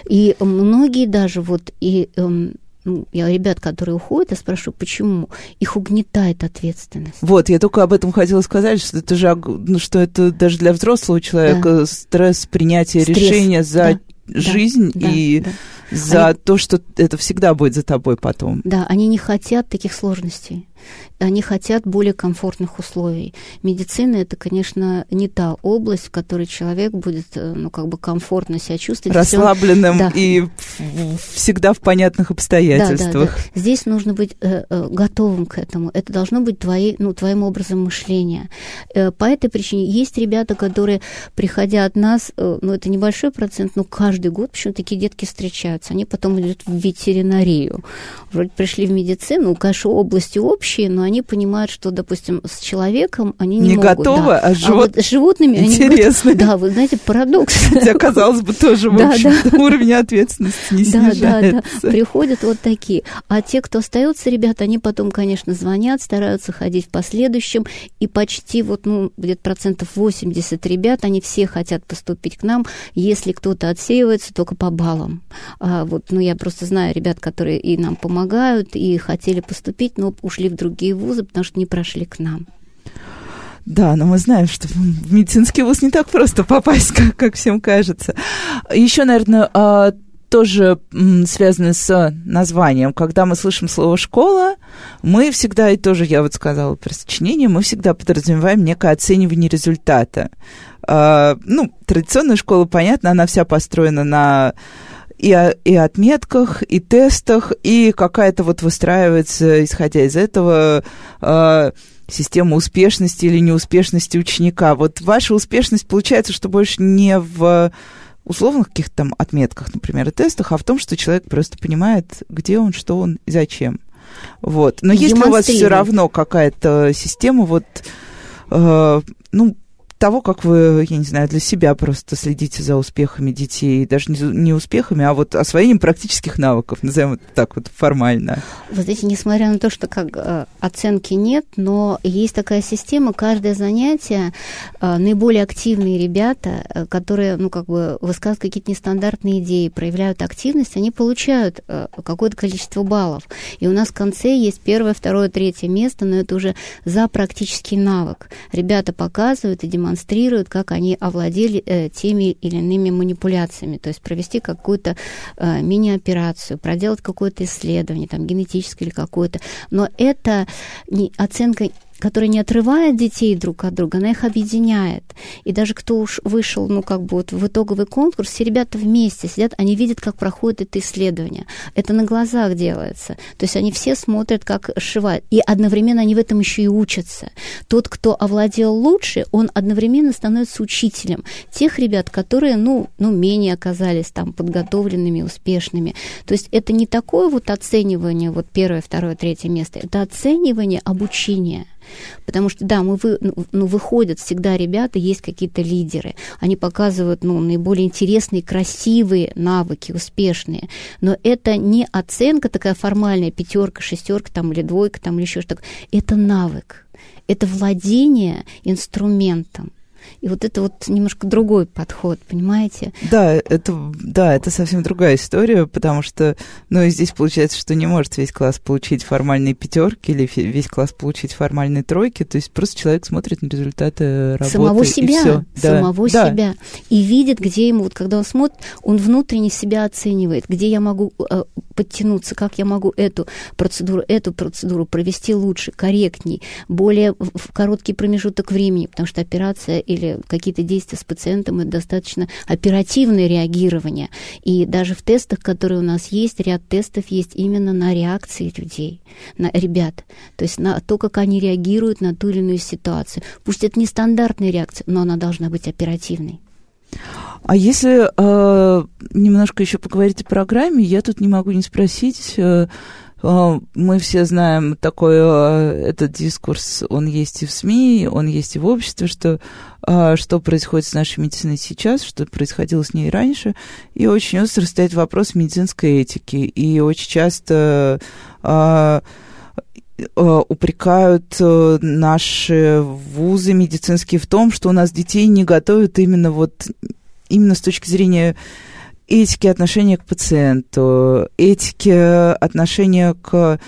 И многие даже вот, и эм, ну, я ребят, которые уходят, я спрашиваю, почему? Их угнетает ответственность. Вот, я только об этом хотела сказать, что это же, ну, что это даже для взрослого человека да. стресс принятия стресс. решения за да. Жизнь да. и да. за они... то, что это всегда будет за тобой потом. Да, они не хотят таких сложностей они хотят более комфортных условий. Медицина это, конечно, не та область, в которой человек будет, э, ну, как бы комфортно себя чувствовать. Расслабленным да. и всегда в понятных обстоятельствах. Да, да, да. Здесь нужно быть э, э, готовым к этому. Это должно быть твои, ну, твоим образом мышления. Э, по этой причине есть ребята, которые, приходя от нас, э, ну, это небольшой процент, но каждый каждый год почему-то такие детки встречаются. Они потом идут в ветеринарию. Вроде пришли в медицину, конечно, области общие, но они понимают, что, допустим, с человеком они не, не могут. готовы, да. а, живот... а вот с животными Интересно. они... Да, вы знаете, парадокс. Хотя, казалось бы, тоже, в общем уровень ответственности не снижается. Да, да, да. Приходят вот такие. А те, кто остается, ребята, они потом, конечно, звонят, стараются ходить в последующем, и почти вот, ну, где-то процентов 80 ребят, они все хотят поступить к нам, если кто-то отсеивается, только по баллам. А вот, ну, я просто знаю ребят, которые и нам помогают, и хотели поступить, но ушли в другие вузы, потому что не прошли к нам. Да, но мы знаем, что в медицинский вуз не так просто попасть, как, как всем кажется. Еще, наверное, а, тоже связаны с названием. Когда мы слышим слово «школа», мы всегда, и тоже я вот сказала про сочинение, мы всегда подразумеваем некое оценивание результата. А, ну, традиционная школа, понятно, она вся построена на и, и отметках, и тестах, и какая-то вот выстраивается, исходя из этого, э, система успешности или неуспешности ученика. Вот ваша успешность получается, что больше не в условных каких-то там отметках, например, и тестах, а в том, что человек просто понимает, где он, что он и зачем. Вот. Но если у вас все равно какая-то система, вот, э, ну, того, как вы, я не знаю, для себя просто следите за успехами детей, даже не, не успехами, а вот освоением практических навыков, назовем это так вот формально. Вы знаете, несмотря на то, что как э, оценки нет, но есть такая система, каждое занятие, э, наиболее активные ребята, э, которые, ну, как бы высказывают какие-то нестандартные идеи, проявляют активность, они получают какое-то количество баллов. И у нас в конце есть первое, второе, третье место, но это уже за практический навык. Ребята показывают и демонстрируют демонстрируют, как они овладели э, теми или иными манипуляциями, то есть провести какую-то э, мини-операцию, проделать какое-то исследование, там, генетическое или какое-то. Но это не, оценка которая не отрывает детей друг от друга, она их объединяет. И даже кто уж вышел, ну, как бы вот в итоговый конкурс, все ребята вместе сидят, они видят, как проходит это исследование. Это на глазах делается. То есть они все смотрят, как сшивают. И одновременно они в этом еще и учатся. Тот, кто овладел лучше, он одновременно становится учителем тех ребят, которые, ну, ну менее оказались там подготовленными, успешными. То есть это не такое вот оценивание, вот первое, второе, третье место, это оценивание обучения. Потому что, да, мы вы, ну, ну, выходят всегда ребята, есть какие-то лидеры. Они показывают ну, наиболее интересные, красивые навыки, успешные. Но это не оценка такая формальная, пятерка, шестерка там, или двойка там, или еще что-то. Это навык. Это владение инструментом. И вот это вот немножко другой подход, понимаете? Да, это, да, это совсем другая история, потому что, ну, и здесь получается, что не может весь класс получить формальные пятерки или весь класс получить формальные тройки, то есть просто человек смотрит на результаты работы. Самого себя, и все. самого да. себя. И видит, где ему, вот когда он смотрит, он внутренне себя оценивает, где я могу э, подтянуться, как я могу эту процедуру, эту процедуру провести лучше, корректней, более в короткий промежуток времени, потому что операция или какие-то действия с пациентом это достаточно оперативное реагирование. И даже в тестах, которые у нас есть, ряд тестов есть именно на реакции людей, на ребят, то есть на то, как они реагируют на ту или иную ситуацию. Пусть это не стандартная реакция, но она должна быть оперативной. А если э, немножко еще поговорить о программе, я тут не могу не спросить. Э, мы все знаем такой э, этот дискурс, он есть и в СМИ, он есть и в обществе, что э, что происходит с нашей медициной сейчас, что происходило с ней раньше, и очень остро стоит вопрос медицинской этики, и очень часто э, упрекают наши вузы медицинские в том, что у нас детей не готовят именно вот именно с точки зрения этики отношения к пациенту, этики отношения к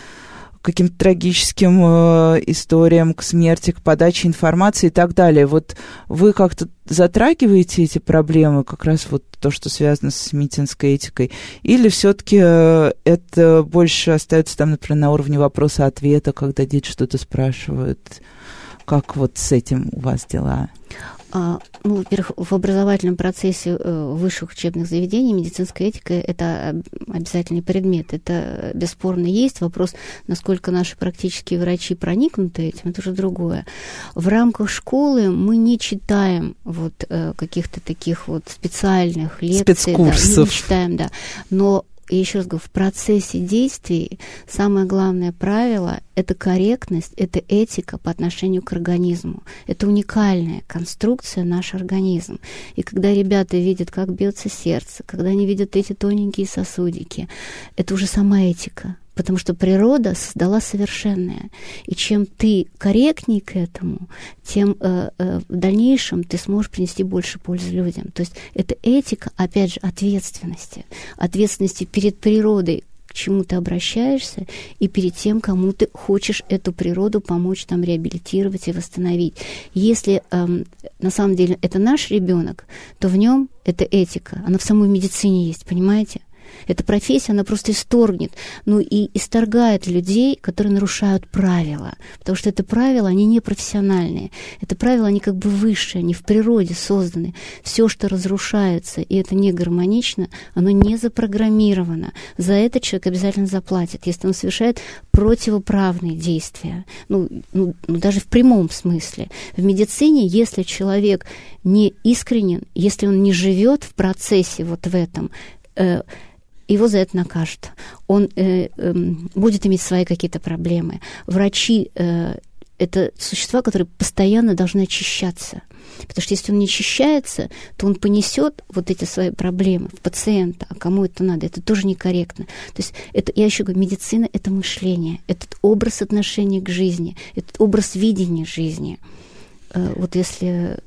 каким-то трагическим э, историям, к смерти, к подаче информации и так далее. Вот вы как-то затрагиваете эти проблемы, как раз вот то, что связано с медицинской этикой, или все-таки э, это больше остается там, например, на уровне вопроса-ответа, когда дети что-то спрашивают? Как вот с этим у вас дела? А, ну, во-первых, в образовательном процессе э, высших учебных заведений медицинская этика – это обязательный предмет. Это бесспорно есть. Вопрос, насколько наши практические врачи проникнуты этим, это уже другое. В рамках школы мы не читаем вот э, каких-то таких вот специальных лекций. Спецкурсов. Да, не читаем, да. Но и еще раз говорю, в процессе действий самое главное правило – это корректность, это этика по отношению к организму. Это уникальная конструкция наш организм. И когда ребята видят, как бьется сердце, когда они видят эти тоненькие сосудики, это уже сама этика потому что природа создала совершенное. И чем ты корректней к этому, тем э, э, в дальнейшем ты сможешь принести больше пользы людям. То есть это этика, опять же, ответственности. Ответственности перед природой, к чему ты обращаешься, и перед тем, кому ты хочешь эту природу помочь там реабилитировать и восстановить. Если эм, на самом деле это наш ребенок, то в нем эта этика, она в самой медицине есть, понимаете? Эта профессия, она просто исторгнет, ну и исторгает людей, которые нарушают правила, потому что это правила, они не профессиональные, это правила, они как бы высшие, они в природе созданы. Все, что разрушается, и это не гармонично, оно не запрограммировано. За это человек обязательно заплатит, если он совершает противоправные действия, ну, ну, ну даже в прямом смысле. В медицине, если человек не искренен, если он не живет в процессе вот в этом, э, его за это накажут. Он э, э, будет иметь свои какие-то проблемы. Врачи э, это существа, которые постоянно должны очищаться. Потому что если он не очищается, то он понесет вот эти свои проблемы в пациента, а кому это надо, это тоже некорректно. То есть это, я еще говорю, медицина — это мышление, этот образ отношения к жизни, этот образ видения жизни. Э, вот если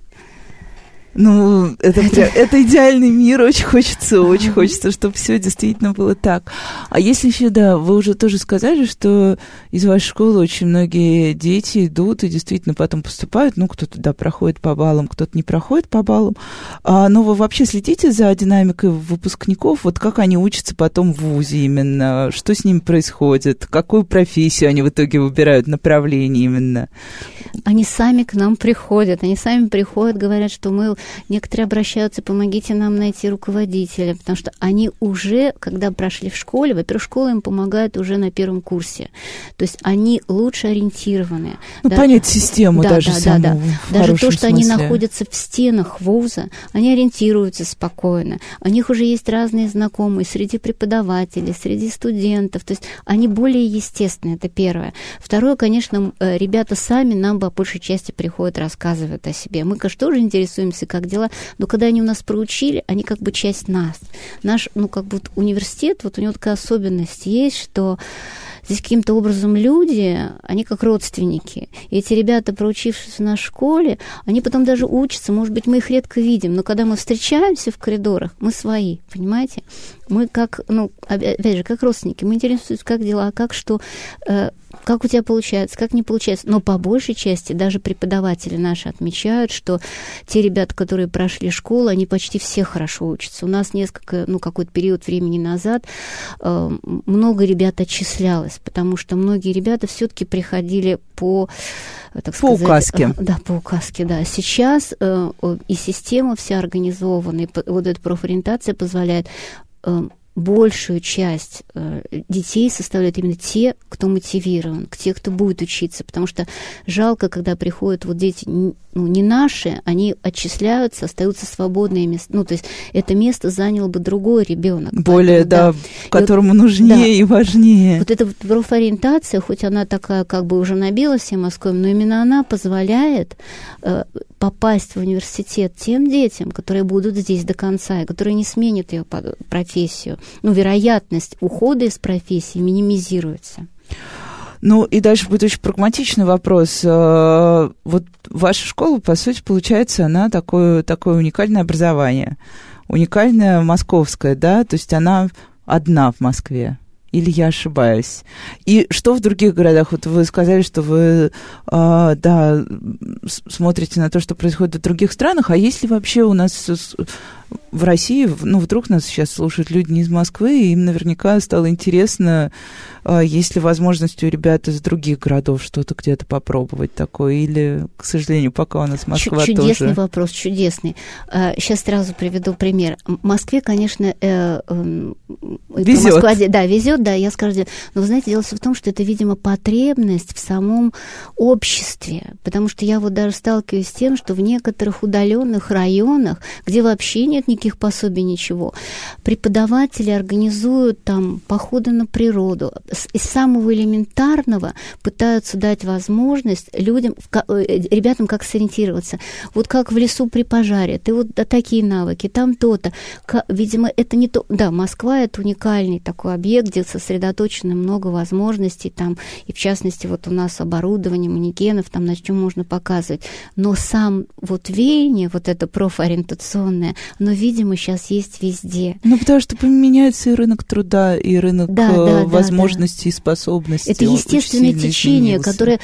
ну, это, это... это идеальный мир, очень хочется, очень хочется, чтобы все действительно было так. А если еще, да, вы уже тоже сказали, что из вашей школы очень многие дети идут и действительно потом поступают, ну, кто-то, да, проходит по баллам, кто-то не проходит по баллам. А, но вы вообще следите за динамикой выпускников, вот как они учатся потом в ВУЗе именно, что с ними происходит, какую профессию они в итоге выбирают, направление именно? Они сами к нам приходят, они сами приходят, говорят, что мы Некоторые обращаются, помогите нам найти руководителя, потому что они уже, когда прошли в школе, во-первых, школа им помогает уже на первом курсе. То есть они лучше ориентированы. Ну, да, понять систему да, даже да, саму, да, да. Даже то, что смысле. они находятся в стенах вуза, они ориентируются спокойно. У них уже есть разные знакомые среди преподавателей, среди студентов. То есть они более естественные, это первое. Второе, конечно, э, ребята сами нам по большей части приходят, рассказывают о себе. Мы, конечно, тоже интересуемся, как дела. Но когда они у нас проучили, они как бы часть нас. Наш, ну, как бы университет, вот у него такая особенность есть, что здесь каким-то образом люди, они как родственники. И эти ребята, проучившись в нашей школе, они потом даже учатся, может быть, мы их редко видим, но когда мы встречаемся в коридорах, мы свои, понимаете? Мы как, ну, опять же, как родственники, мы интересуемся, как дела, как что, э, как у тебя получается, как не получается. Но по большей части даже преподаватели наши отмечают, что те ребята, которые прошли школу, они почти все хорошо учатся. У нас несколько, ну, какой-то период времени назад э, много ребят отчислялось, потому что многие ребята все-таки приходили по так по сказать, указке. Э, да, по указке, да. Сейчас э, и система вся организована, и вот эта профориентация позволяет э, большую часть э, детей составляют именно те, кто мотивирован, те, кто будет учиться, потому что жалко, когда приходят вот дети ну, не наши, они отчисляются, остаются свободные места, ну то есть это место занял бы другой ребенок. Более, Поэтому, да, да, которому вот, нужнее да, и важнее. Вот эта вот профориентация, хоть она такая как бы уже набила всем мозгом, но именно она позволяет э, попасть в университет тем детям, которые будут здесь до конца, и которые не сменят ее профессию ну, вероятность ухода из профессии минимизируется. Ну, и дальше будет очень прагматичный вопрос. Э, вот ваша школа, по сути, получается, она такое, такое уникальное образование. Уникальное московское, да? То есть она одна в Москве. Или я ошибаюсь? И что в других городах? Вот вы сказали, что вы, э, да, смотрите на то, что происходит в других странах, а есть ли вообще у нас в России, ну, вдруг нас сейчас слушают люди не из Москвы, и им наверняка стало интересно, а, есть ли возможность у ребят из других городов что-то где-то попробовать такое, или, к сожалению, пока у нас Москва Чудесный тоже... Чудесный вопрос, чудесный. Сейчас а, сразу приведу пример. В Москве, конечно, э, э, везет. Москва, да, везет, да, я скажу, но, вы знаете, дело в том, что это, видимо, потребность в самом обществе, потому что я вот даже сталкиваюсь с тем, что в некоторых удаленных районах, где вообще нет никаких пособий, ничего, преподаватели организуют там походы на природу, из самого элементарного пытаются дать возможность людям, э, ребятам как сориентироваться. Вот как в лесу при пожаре, ты вот да, такие навыки, там то-то. Видимо, это не то... Да, Москва — это уникальный такой объект, где сосредоточено много возможностей, там, и в частности, вот у нас оборудование, манекенов, там, на чем можно показывать. Но сам вот веяние, вот это профориентационное, оно, видимо, сейчас есть везде. Ну, потому что поменяется и рынок труда, и рынок да, да, возможностей возможностей и способностей. Это естественное течение, изменился. которое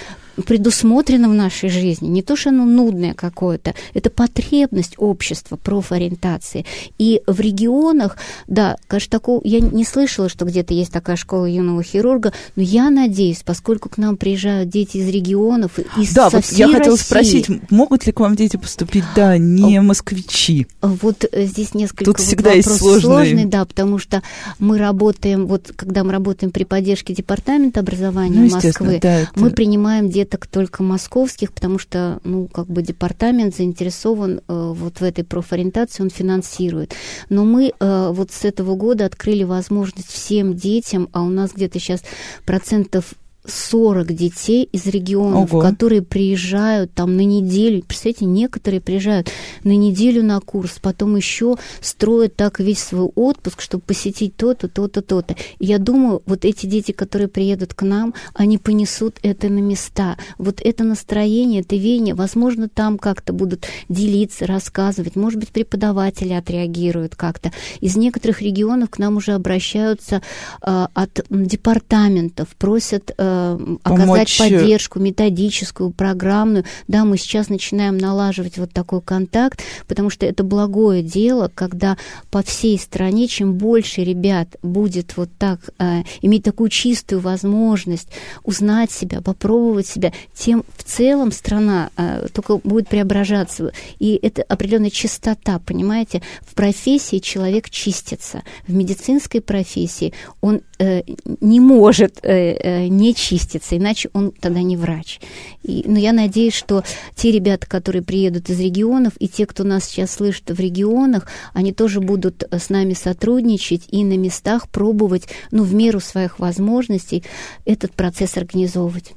предусмотрено в нашей жизни. Не то, что оно нудное какое-то, это потребность общества профориентации. И в регионах, да, конечно, такого я не слышала, что где-то есть такая школа юного хирурга, но я надеюсь, поскольку к нам приезжают дети из регионов, из Да, со вот всей я хотела России, спросить, могут ли к вам дети поступить, да, не москвичи? Вот э, здесь несколько Тут вот всегда есть сложные. сложный, да, потому что мы работаем, вот когда мы работаем при поддержке департамента образования ну, Москвы, да, это... мы принимаем детей деток только московских, потому что, ну, как бы департамент заинтересован э, вот в этой профориентации, он финансирует. Но мы э, вот с этого года открыли возможность всем детям, а у нас где-то сейчас процентов 40 детей из регионов, Ого. которые приезжают там на неделю. Представляете, некоторые приезжают на неделю на курс, потом еще строят так весь свой отпуск, чтобы посетить то-то, то-то, то-то. Я думаю, вот эти дети, которые приедут к нам, они понесут это на места. Вот это настроение, это веяние, возможно, там как-то будут делиться, рассказывать. Может быть, преподаватели отреагируют как-то. Из некоторых регионов к нам уже обращаются э, от департаментов, просят э, оказать Помочь... поддержку методическую, программную. Да, мы сейчас начинаем налаживать вот такой контакт, потому что это благое дело, когда по всей стране, чем больше ребят будет вот так э, иметь такую чистую возможность узнать себя, попробовать себя, тем в целом страна э, только будет преображаться. И это определенная чистота, понимаете? В профессии человек чистится. В медицинской профессии он э, не может э, э, не чиститься, иначе он тогда не врач. И, но я надеюсь, что те ребята, которые приедут из регионов, и те, кто нас сейчас слышит в регионах, они тоже будут э, с нами сотрудничать и на местах пробовать, ну, в меру своих возможностей этот процесс организовывать.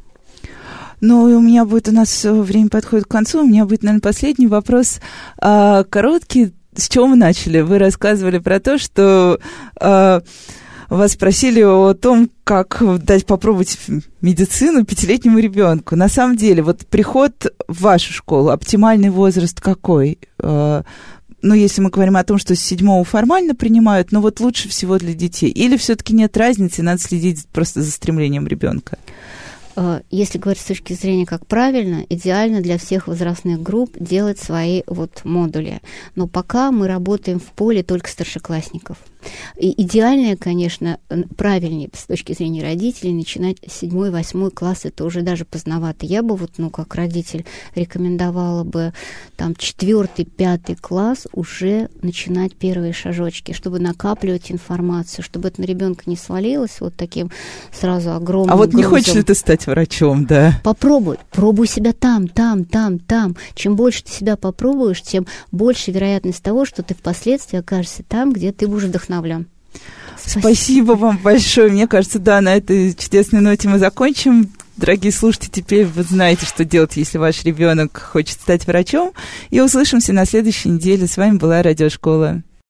Ну, у меня будет, у нас время подходит к концу, у меня будет, наверное, последний вопрос. А, короткий, с чего мы начали? Вы рассказывали про то, что а, вас спросили о том, как дать попробовать медицину пятилетнему ребенку. На самом деле, вот приход в вашу школу, оптимальный возраст какой? Э, ну, если мы говорим о том, что с седьмого формально принимают, но вот лучше всего для детей. Или все-таки нет разницы, надо следить просто за стремлением ребенка? Э, если говорить с точки зрения, как правильно, идеально для всех возрастных групп делать свои вот модули. Но пока мы работаем в поле только старшеклассников. И идеальное, конечно, правильнее с точки зрения родителей начинать седьмой, восьмой класс, это уже даже поздновато. Я бы вот, ну, как родитель рекомендовала бы там четвертый, пятый класс уже начинать первые шажочки, чтобы накапливать информацию, чтобы это на ребенка не свалилось вот таким сразу огромным А вот грузом. не хочешь ли ты стать врачом, да? Попробуй, пробуй себя там, там, там, там. Чем больше ты себя попробуешь, тем больше вероятность того, что ты впоследствии окажешься там, где ты будешь вдохновлен вдохновлен. Спасибо. Спасибо вам большое. Мне кажется, да, на этой чудесной ноте мы закончим. Дорогие слушатели, теперь вы знаете, что делать, если ваш ребенок хочет стать врачом. И услышимся на следующей неделе. С вами была Радиошкола.